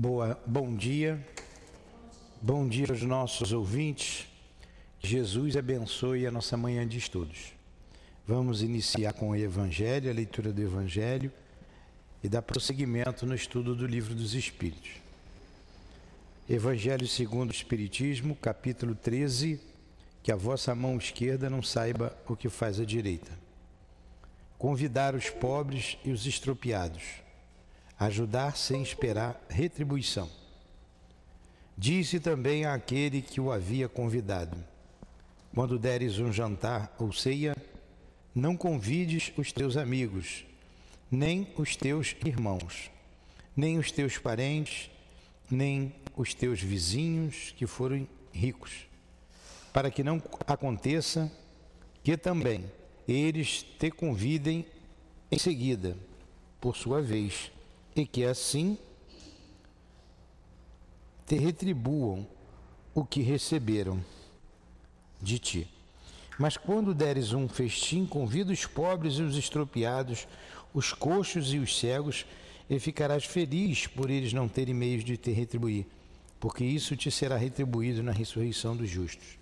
Boa, bom dia. Bom dia aos nossos ouvintes. Jesus abençoe a nossa manhã de estudos. Vamos iniciar com o Evangelho, a leitura do Evangelho e dar prosseguimento no estudo do Livro dos Espíritos. Evangelho segundo o Espiritismo, capítulo 13, que a vossa mão esquerda não saiba o que faz a direita. Convidar os pobres e os estropiados ajudar sem esperar retribuição. Disse também àquele que o havia convidado: Quando deres um jantar ou ceia, não convides os teus amigos, nem os teus irmãos, nem os teus parentes, nem os teus vizinhos que forem ricos, para que não aconteça que também eles te convidem em seguida, por sua vez e que assim te retribuam o que receberam de ti. Mas quando deres um festim, convida os pobres e os estropiados, os coxos e os cegos, e ficarás feliz por eles não terem meios de te retribuir, porque isso te será retribuído na ressurreição dos justos.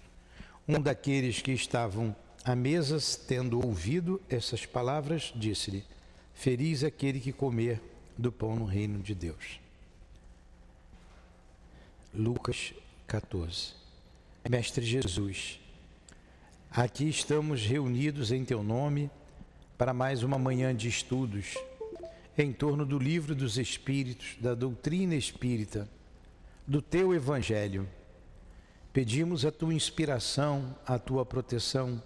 Um daqueles que estavam à mesa, tendo ouvido essas palavras, disse-lhe: Feliz aquele que comer do pão no reino de Deus. Lucas 14. Mestre Jesus, aqui estamos reunidos em Teu nome para mais uma manhã de estudos em torno do livro dos Espíritos, da doutrina espírita, do Teu Evangelho. Pedimos a Tua inspiração, a Tua proteção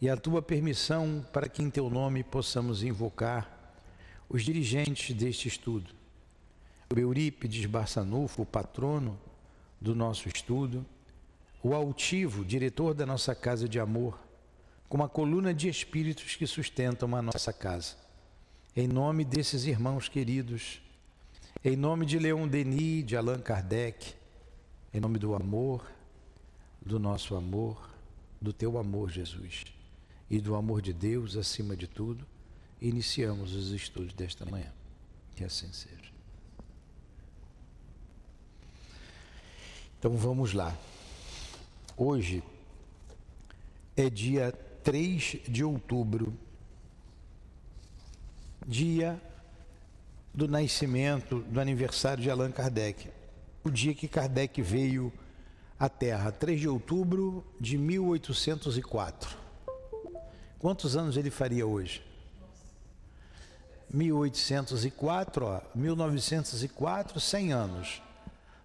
e a Tua permissão para que em Teu nome possamos invocar os dirigentes deste estudo. O Eurípides Barçanufo, o patrono do nosso estudo, o altivo, diretor da nossa casa de amor, com uma coluna de espíritos que sustentam a nossa casa. Em nome desses irmãos queridos, em nome de Leon Denis, de Allan Kardec, em nome do amor, do nosso amor, do teu amor, Jesus, e do amor de Deus acima de tudo, iniciamos os estudos desta manhã. Que assim seja. Então vamos lá. Hoje é dia 3 de outubro, dia do nascimento, do aniversário de Allan Kardec. O dia que Kardec veio à Terra, 3 de outubro de 1804. Quantos anos ele faria hoje? 1804, ó, 1904, 100 anos.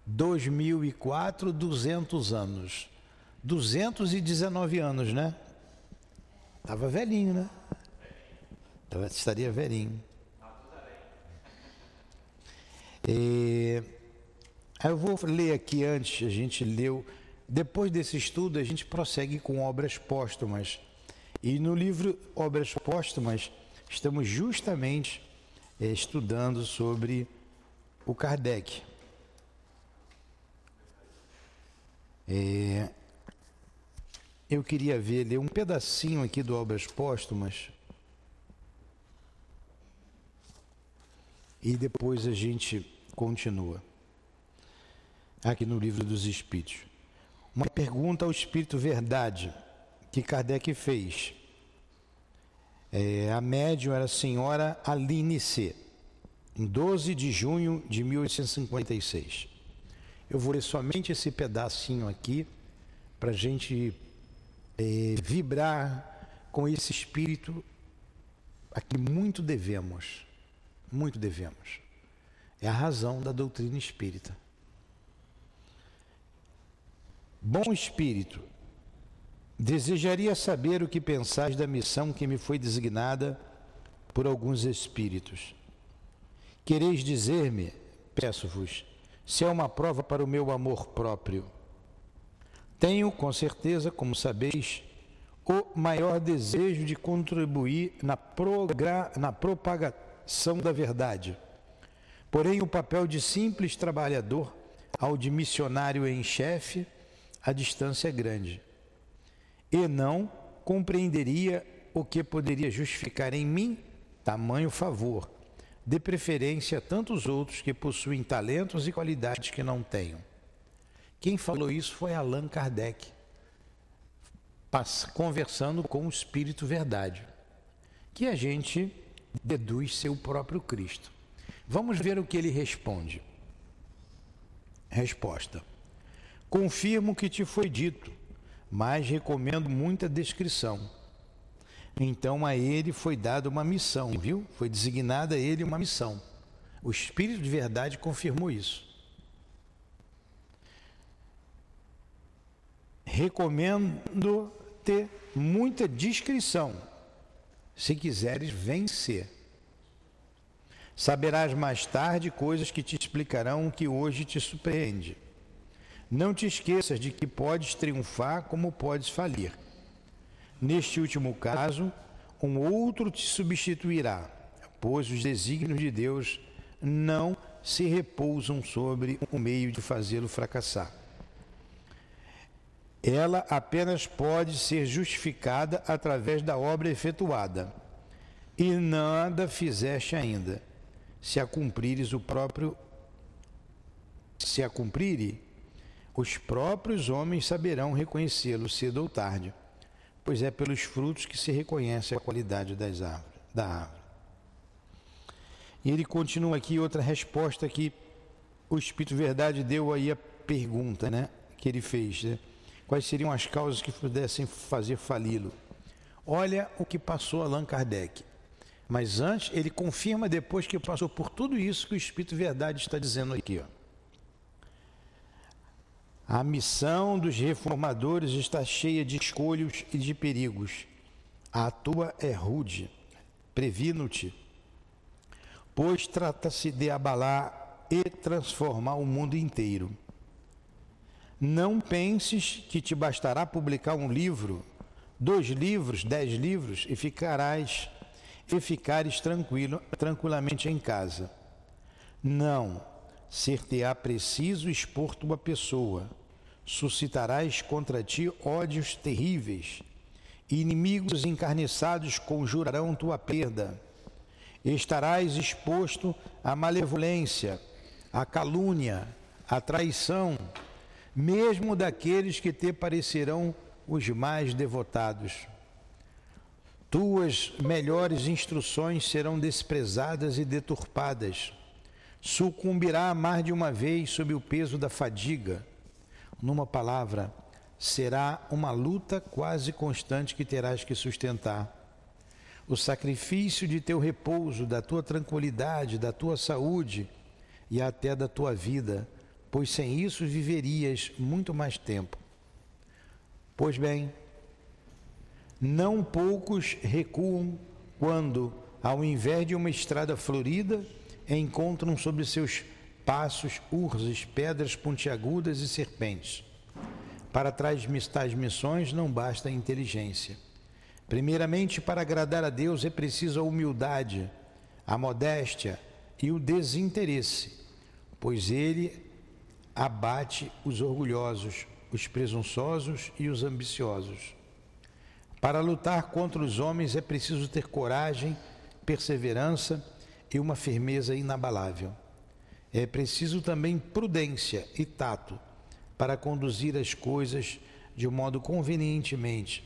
2004, 200 anos. 219 anos, né? Tava velhinho, né? Tava, estaria velhinho. E, eu vou ler aqui antes, a gente leu. Depois desse estudo, a gente prossegue com obras póstumas. E no livro Obras Póstumas, estamos justamente é, estudando sobre o Kardec. É, eu queria ver, ler um pedacinho aqui do Obras Póstumas. E depois a gente continua. Aqui no Livro dos Espíritos. Uma pergunta ao Espírito Verdade que Kardec fez. É, a médium era a senhora Aline C., em 12 de junho de 1856. Eu vou ler somente esse pedacinho aqui para a gente é, vibrar com esse espírito a que muito devemos, muito devemos. É a razão da doutrina espírita. Bom espírito, Desejaria saber o que pensais da missão que me foi designada por alguns espíritos. Quereis dizer-me, peço-vos, se é uma prova para o meu amor próprio. Tenho, com certeza, como sabeis, o maior desejo de contribuir na, na propagação da verdade. Porém, o papel de simples trabalhador ao de missionário em chefe, a distância é grande e não compreenderia o que poderia justificar em mim tamanho favor, Dê preferência a tantos outros que possuem talentos e qualidades que não tenham. Quem falou isso foi Allan Kardec, conversando com o Espírito Verdade, que a gente deduz ser o próprio Cristo. Vamos ver o que ele responde. Resposta: Confirmo o que te foi dito, mas recomendo muita descrição. Então a ele foi dada uma missão, viu? Foi designada a ele uma missão. O Espírito de Verdade confirmou isso. Recomendo ter muita discrição, se quiseres vencer. Saberás mais tarde coisas que te explicarão o que hoje te surpreende. Não te esqueças de que podes triunfar como podes falir. Neste último caso, um outro te substituirá, pois os desígnios de Deus não se repousam sobre o meio de fazê-lo fracassar. Ela apenas pode ser justificada através da obra efetuada, e nada fizeste ainda se a cumprires o próprio se a cumprirem, os próprios homens saberão reconhecê-lo cedo ou tarde, pois é pelos frutos que se reconhece a qualidade das árvores, da árvore. E ele continua aqui outra resposta que o Espírito Verdade deu aí a pergunta, né, que ele fez, né? Quais seriam as causas que pudessem fazer fali-lo? Olha o que passou Allan Kardec. Mas antes, ele confirma depois que passou por tudo isso que o Espírito Verdade está dizendo aqui. Ó. A missão dos reformadores está cheia de escolhos e de perigos. A tua é rude. Previno-te, pois trata-se de abalar e transformar o mundo inteiro. Não penses que te bastará publicar um livro, dois livros, dez livros e ficarás e ficares tranquilo, tranquilamente em casa. Não, ser-te-á preciso expor tua pessoa, suscitarás contra ti ódios terríveis, inimigos encarniçados conjurarão tua perda. Estarás exposto à malevolência, à calúnia, à traição, mesmo daqueles que te parecerão os mais devotados. Tuas melhores instruções serão desprezadas e deturpadas. Sucumbirá mais de uma vez sob o peso da fadiga. Numa palavra, será uma luta quase constante que terás que sustentar. O sacrifício de teu repouso, da tua tranquilidade, da tua saúde e até da tua vida, pois sem isso viverias muito mais tempo. Pois bem, não poucos recuam quando, ao invés de uma estrada florida, encontram sobre seus passos urzes, pedras pontiagudas e serpentes. Para tais missões não basta inteligência. Primeiramente, para agradar a Deus é preciso a humildade, a modéstia e o desinteresse, pois Ele abate os orgulhosos, os presunçosos e os ambiciosos. Para lutar contra os homens é preciso ter coragem, perseverança e uma firmeza inabalável. É preciso também prudência e tato para conduzir as coisas de um modo convenientemente,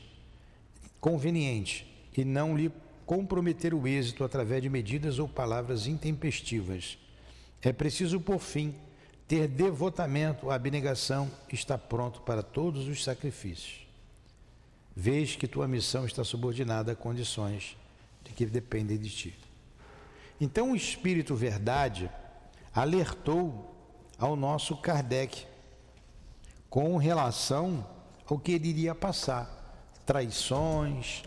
conveniente e não lhe comprometer o êxito através de medidas ou palavras intempestivas. É preciso, por fim, ter devotamento, abnegação, estar pronto para todos os sacrifícios vês que tua missão está subordinada a condições de que dependem de ti. Então o Espírito Verdade alertou ao nosso Kardec com relação ao que ele iria passar, traições,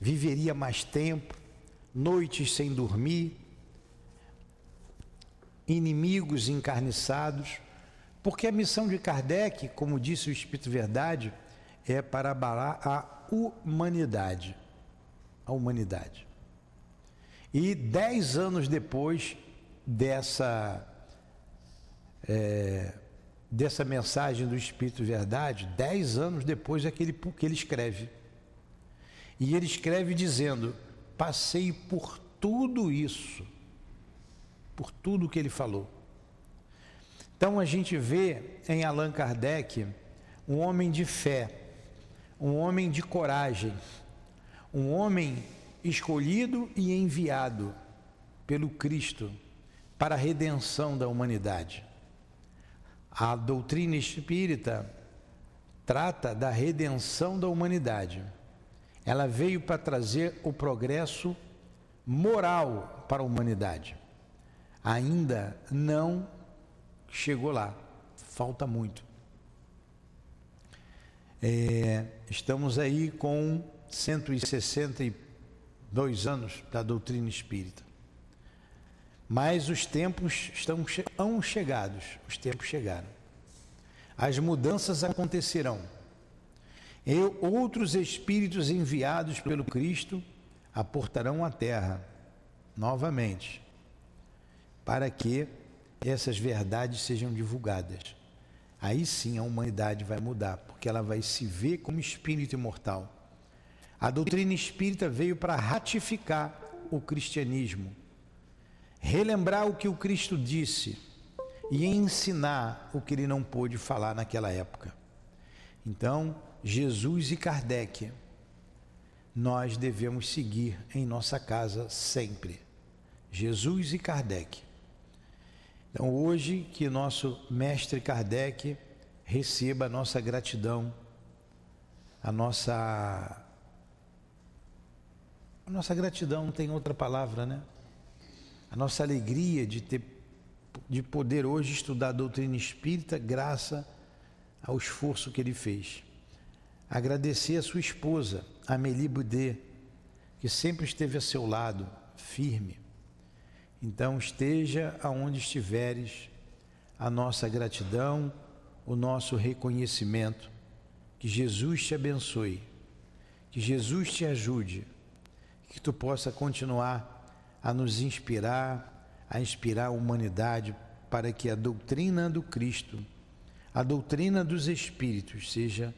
viveria mais tempo, noites sem dormir, inimigos encarniçados, porque a missão de Kardec, como disse o Espírito Verdade, é para abalar a humanidade. A humanidade. E dez anos depois dessa, é, dessa mensagem do Espírito Verdade, dez anos depois é que ele, que ele escreve. E ele escreve dizendo: Passei por tudo isso, por tudo que ele falou. Então a gente vê em Allan Kardec um homem de fé, um homem de coragem, um homem escolhido e enviado pelo Cristo para a redenção da humanidade. A doutrina espírita trata da redenção da humanidade. Ela veio para trazer o progresso moral para a humanidade. Ainda não chegou lá, falta muito. É, estamos aí com 162 anos da doutrina espírita. Mas os tempos estão chegados, os tempos chegaram. As mudanças acontecerão. E outros espíritos enviados pelo Cristo aportarão a terra novamente, para que essas verdades sejam divulgadas. Aí sim a humanidade vai mudar, porque ela vai se ver como espírito imortal. A doutrina espírita veio para ratificar o cristianismo relembrar o que o Cristo disse e ensinar o que ele não pôde falar naquela época. Então, Jesus e Kardec, nós devemos seguir em nossa casa sempre. Jesus e Kardec. Então, hoje, que nosso mestre Kardec receba a nossa gratidão, a nossa. Nossa gratidão não tem outra palavra, né? a nossa alegria de ter de poder hoje estudar a doutrina espírita graças ao esforço que ele fez. Agradecer a sua esposa, Amélie Boudet, que sempre esteve a seu lado, firme. Então esteja aonde estiveres, a nossa gratidão, o nosso reconhecimento. Que Jesus te abençoe, que Jesus te ajude, que tu possa continuar a nos inspirar, a inspirar a humanidade para que a doutrina do Cristo, a doutrina dos Espíritos seja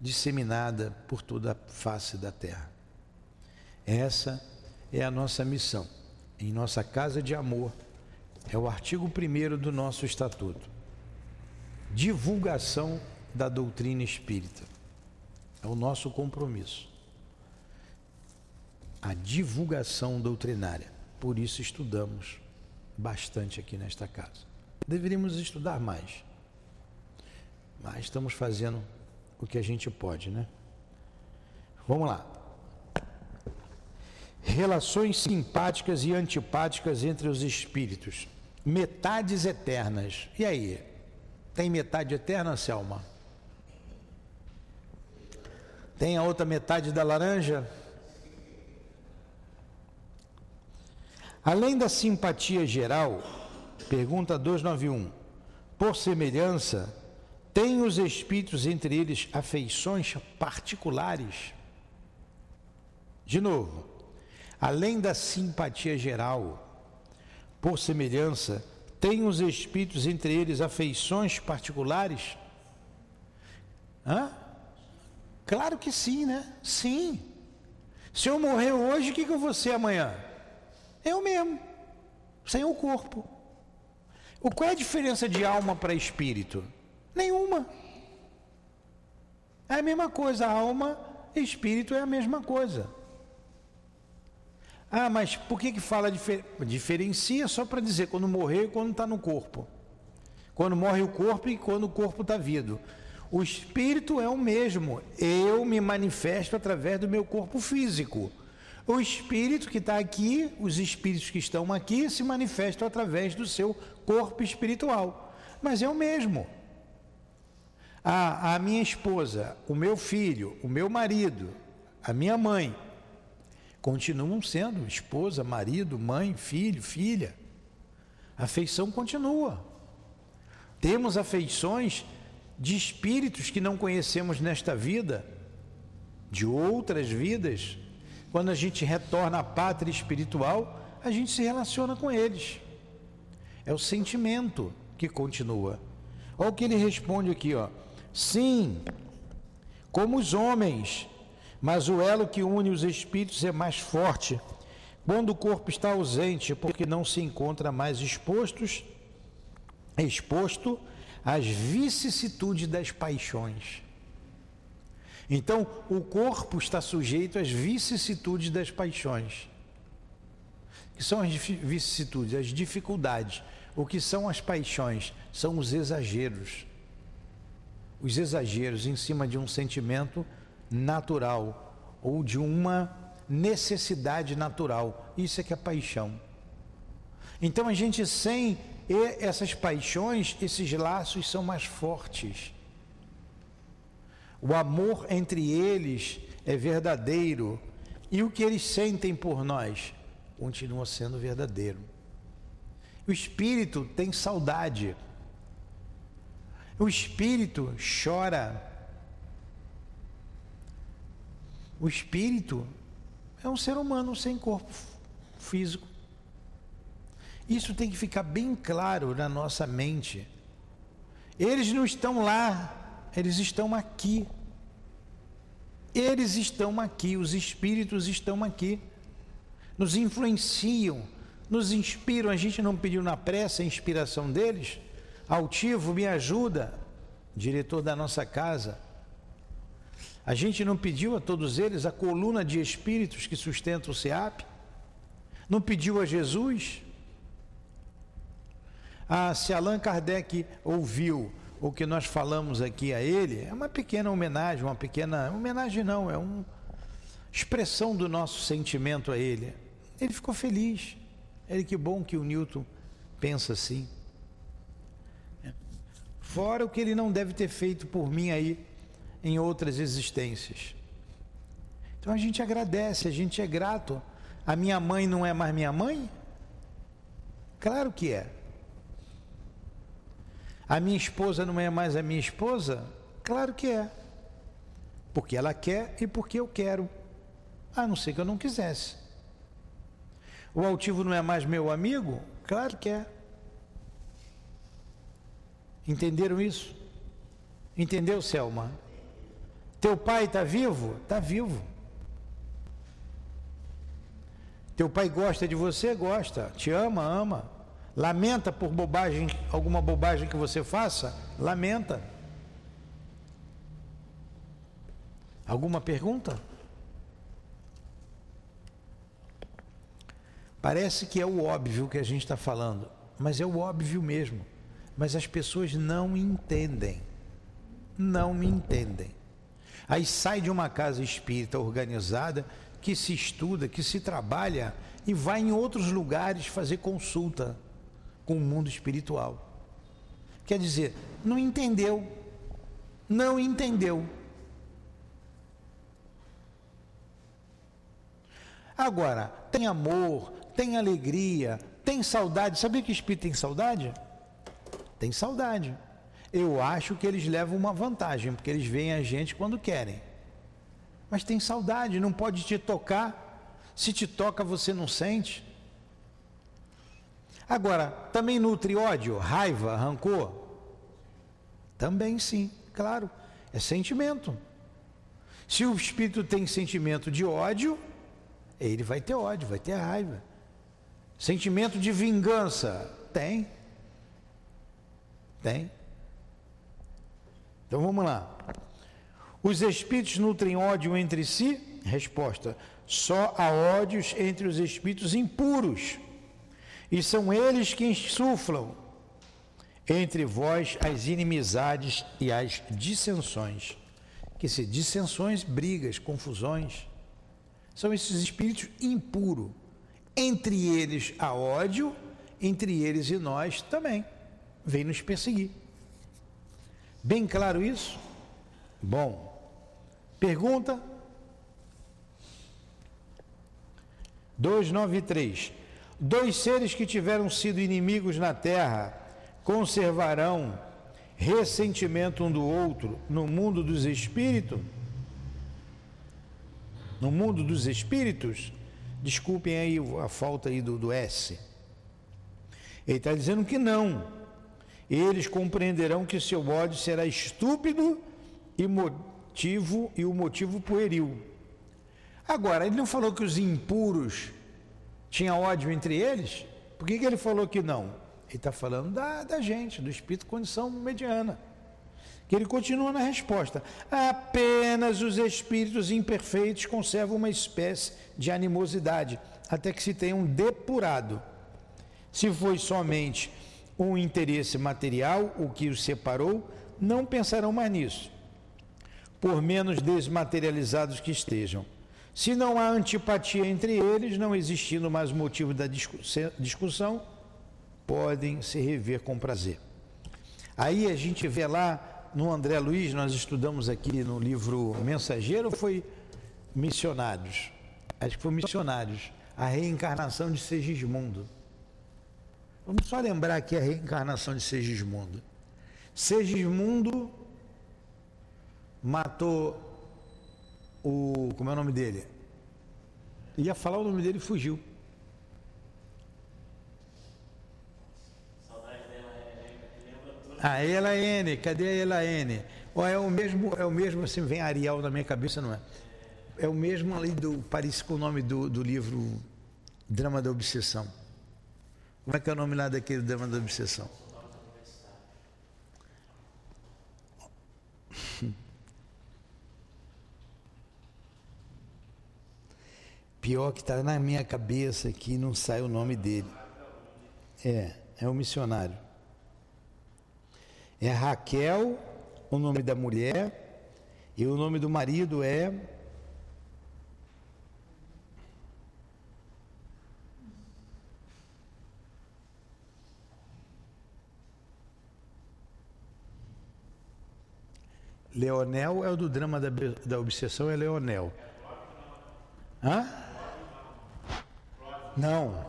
disseminada por toda a face da terra. Essa é a nossa missão. Em nossa casa de amor, é o artigo 1 do nosso estatuto. Divulgação da doutrina espírita. É o nosso compromisso a divulgação doutrinária. Por isso estudamos bastante aqui nesta casa. Deveríamos estudar mais, mas estamos fazendo o que a gente pode, né? Vamos lá. Relações simpáticas e antipáticas entre os espíritos. Metades eternas. E aí? Tem metade eterna, Selma? Tem a outra metade da laranja? Além da simpatia geral, pergunta 291, por semelhança, têm os espíritos entre eles afeições particulares? De novo, além da simpatia geral, por semelhança, têm os espíritos entre eles afeições particulares? Hã? Claro que sim, né? Sim. Se eu morrer hoje, o que, eu vou ser amanhã? Eu mesmo, sem o corpo. O qual é a diferença de alma para espírito? Nenhuma. É a mesma coisa, alma e espírito é a mesma coisa. Ah, mas por que que fala difer... diferencia só para dizer quando morreu e quando está no corpo? Quando morre o corpo e quando o corpo está vivo. O espírito é o mesmo. Eu me manifesto através do meu corpo físico. O espírito que está aqui, os espíritos que estão aqui, se manifestam através do seu corpo espiritual. Mas é o mesmo. A, a minha esposa, o meu filho, o meu marido, a minha mãe, continuam sendo esposa, marido, mãe, filho, filha. A afeição continua. Temos afeições de espíritos que não conhecemos nesta vida, de outras vidas, quando a gente retorna à pátria espiritual, a gente se relaciona com eles. É o sentimento que continua. Olha o que ele responde aqui, ó. Sim, como os homens, mas o elo que une os espíritos é mais forte. quando o corpo está ausente, porque não se encontra mais expostos, exposto às vicissitudes das paixões. Então, o corpo está sujeito às vicissitudes das paixões. Que são as vicissitudes? As dificuldades. O que são as paixões? São os exageros. Os exageros em cima de um sentimento natural ou de uma necessidade natural. Isso é que é paixão. Então a gente sem essas paixões, esses laços são mais fortes. O amor entre eles é verdadeiro e o que eles sentem por nós continua sendo verdadeiro. O espírito tem saudade. O espírito chora. O espírito é um ser humano sem corpo físico. Isso tem que ficar bem claro na nossa mente. Eles não estão lá, eles estão aqui. Eles estão aqui, os espíritos estão aqui. Nos influenciam, nos inspiram. A gente não pediu na pressa a inspiração deles. Altivo, me ajuda, diretor da nossa casa. A gente não pediu a todos eles a coluna de espíritos que sustenta o SEAP? Não pediu a Jesus? Ah, se Allan Kardec ouviu o que nós falamos aqui a ele, é uma pequena homenagem, uma pequena. Homenagem não, é uma expressão do nosso sentimento a ele. Ele ficou feliz. Ele, que bom que o Newton pensa assim. Fora o que ele não deve ter feito por mim aí em outras existências. Então a gente agradece, a gente é grato. A minha mãe não é mais minha mãe? Claro que é. A minha esposa não é mais a minha esposa? Claro que é. Porque ela quer e porque eu quero. A não ser que eu não quisesse. O altivo não é mais meu amigo? Claro que é. Entenderam isso? Entendeu, Selma? Teu pai está vivo? Está vivo. Teu pai gosta de você? Gosta. Te ama? Ama. Lamenta por bobagem, alguma bobagem que você faça? Lamenta. Alguma pergunta? Parece que é o óbvio que a gente está falando, mas é o óbvio mesmo. Mas as pessoas não entendem. Não me entendem. Aí sai de uma casa espírita organizada, que se estuda, que se trabalha e vai em outros lugares fazer consulta com o mundo espiritual. Quer dizer, não entendeu. Não entendeu. Agora, tem amor, tem alegria, tem saudade. Sabia que espírito tem saudade? Tem saudade eu acho que eles levam uma vantagem, porque eles veem a gente quando querem. Mas tem saudade, não pode te tocar. Se te toca, você não sente. Agora, também nutre ódio, raiva, rancor? Também sim, claro. É sentimento. Se o espírito tem sentimento de ódio, ele vai ter ódio, vai ter raiva. Sentimento de vingança? Tem. Tem. Então vamos lá. Os espíritos nutrem ódio entre si? Resposta: só há ódios entre os espíritos impuros, e são eles que insuflam entre vós as inimizades e as dissensões. Que se dissensões, brigas, confusões, são esses espíritos impuros. Entre eles há ódio, entre eles e nós também. Vem nos perseguir. Bem claro isso? Bom. Pergunta 293. Dois seres que tiveram sido inimigos na terra conservarão ressentimento um do outro no mundo dos espíritos? No mundo dos espíritos? Desculpem aí a falta aí do, do S. Ele está dizendo que não eles compreenderão que seu ódio será estúpido e motivo e o motivo pueril. Agora, ele não falou que os impuros Tinha ódio entre eles? Por que, que ele falou que não? Ele está falando da, da gente, do espírito condição mediana. Que ele continua na resposta. Apenas os espíritos imperfeitos conservam uma espécie de animosidade, até que se tenham depurado. Se foi somente um interesse material o que os separou, não pensarão mais nisso, por menos desmaterializados que estejam. Se não há antipatia entre eles, não existindo mais motivo da discussão, podem se rever com prazer. Aí a gente vê lá no André Luiz, nós estudamos aqui no livro Mensageiro, foi Missionários. Acho que foi Missionários, a reencarnação de Segismundo. Vamos só lembrar aqui a reencarnação de Segismundo. Segismundo matou o. Como é o nome dele? Ia falar o nome dele e fugiu. A Elaine, cadê a Elaine? Oh, é o mesmo, é o mesmo, assim, vem Ariel na minha cabeça, não é? É o mesmo ali do, parece com o nome do, do livro Drama da Obsessão. Como é que é o nome lá daquele Drama da Obsessão? Pior que está na minha cabeça aqui, não sai o nome dele. É, é o missionário. É Raquel, o nome da mulher, e o nome do marido é. Leonel é o do drama da, da obsessão, é Leonel. Hã? Não.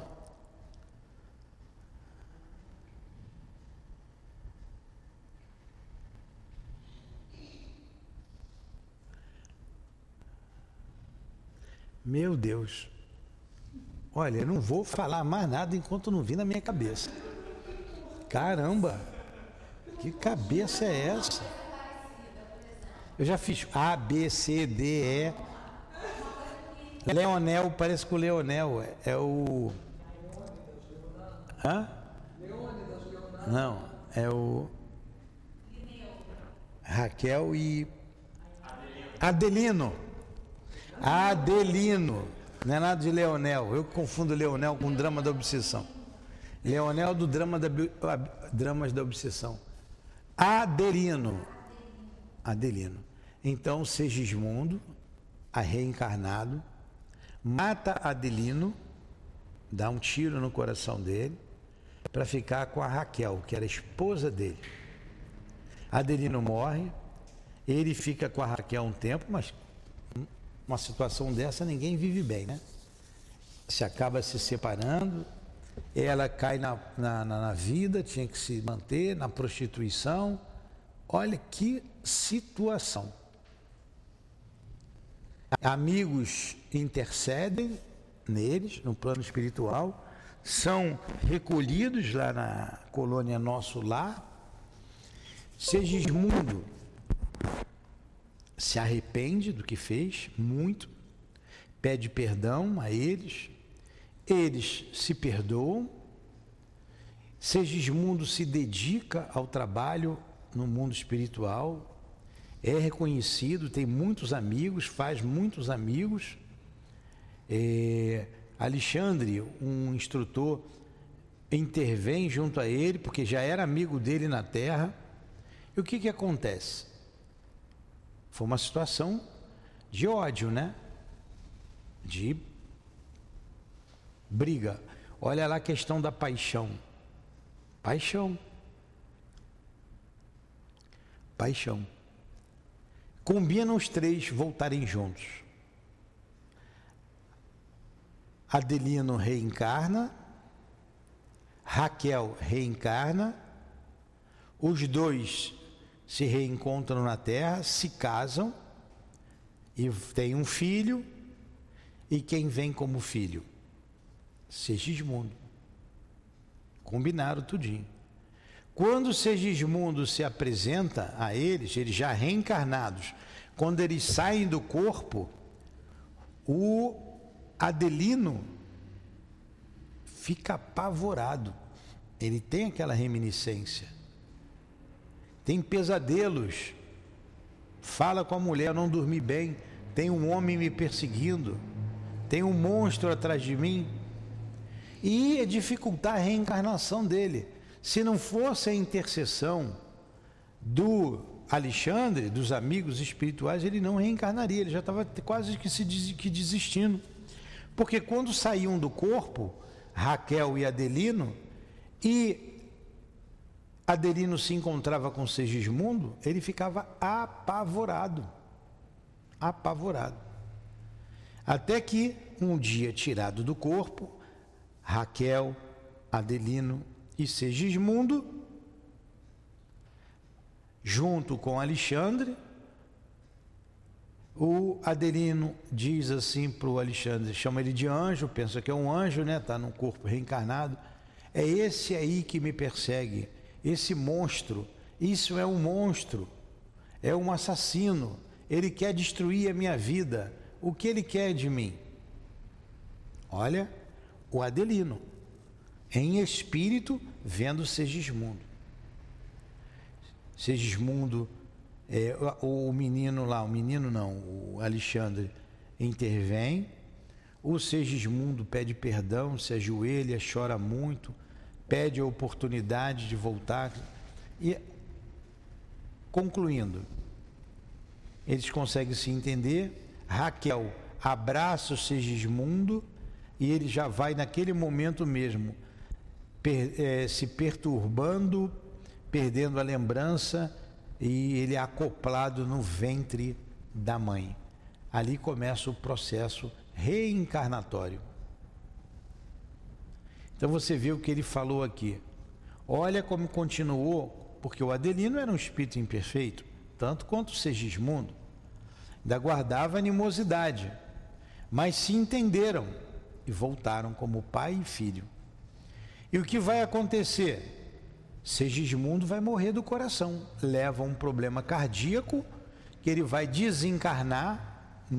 Meu Deus. Olha, eu não vou falar mais nada enquanto não vir na minha cabeça. Caramba! Que cabeça é essa? Eu já fiz A, B, C, D, E. Leonel, parece que o Leonel é, é o. Hã? Não, é o. Raquel e. Adelino. Adelino. Não é nada de Leonel. Eu confundo Leonel com drama da obsessão. Leonel do drama da, dramas da obsessão. Adelino. Adelino. Então, Segismundo, a reencarnado, mata Adelino, dá um tiro no coração dele, para ficar com a Raquel, que era esposa dele. Adelino morre, ele fica com a Raquel um tempo, mas uma situação dessa ninguém vive bem, né? Se acaba se separando, ela cai na, na, na vida, tinha que se manter na prostituição. Olha que situação. Amigos intercedem neles, no plano espiritual, são recolhidos lá na colônia Nosso Lar. Segismundo se arrepende do que fez, muito, pede perdão a eles, eles se perdoam. Segismundo se dedica ao trabalho no mundo espiritual, é reconhecido, tem muitos amigos, faz muitos amigos. É, Alexandre, um instrutor, intervém junto a ele, porque já era amigo dele na terra. E o que, que acontece? Foi uma situação de ódio, né? De briga. Olha lá a questão da paixão. Paixão. Paixão combinam os três voltarem juntos. Adelino reencarna, Raquel reencarna, os dois se reencontram na Terra, se casam e têm um filho. E quem vem como filho? Segismundo. Combinaram tudinho. Quando Segismundo se apresenta a eles, eles já reencarnados, quando eles saem do corpo, o Adelino fica apavorado. Ele tem aquela reminiscência. Tem pesadelos. Fala com a mulher, não dormi bem. Tem um homem me perseguindo. Tem um monstro atrás de mim. E ia dificultar a reencarnação dele. Se não fosse a intercessão do Alexandre, dos amigos espirituais, ele não reencarnaria, ele já estava quase que se que desistindo. Porque quando saíam do corpo, Raquel e Adelino, e Adelino se encontrava com Segismundo, ele ficava apavorado. Apavorado. Até que, um dia tirado do corpo, Raquel, Adelino e Segismundo junto com Alexandre. O Adelino diz assim para o Alexandre, chama ele de anjo, pensa que é um anjo, né? Está num corpo reencarnado. É esse aí que me persegue, esse monstro. Isso é um monstro, é um assassino. Ele quer destruir a minha vida. O que ele quer de mim? Olha, o Adelino, em espírito, vendo Segismundo. Segismundo, é, o, o menino lá, o menino não, o Alexandre intervém, o Segismundo pede perdão, se ajoelha, chora muito, pede a oportunidade de voltar. E, concluindo, eles conseguem se entender. Raquel abraça o Segismundo e ele já vai naquele momento mesmo per, é, se perturbando perdendo a lembrança e ele é acoplado no ventre da mãe. Ali começa o processo reencarnatório. Então você vê o que ele falou aqui. Olha como continuou, porque o Adelino era um espírito imperfeito, tanto quanto o Segismundo. Ainda guardava animosidade, mas se entenderam e voltaram como pai e filho. E o que vai acontecer? Segismundo vai morrer do coração, leva um problema cardíaco que ele vai desencarnar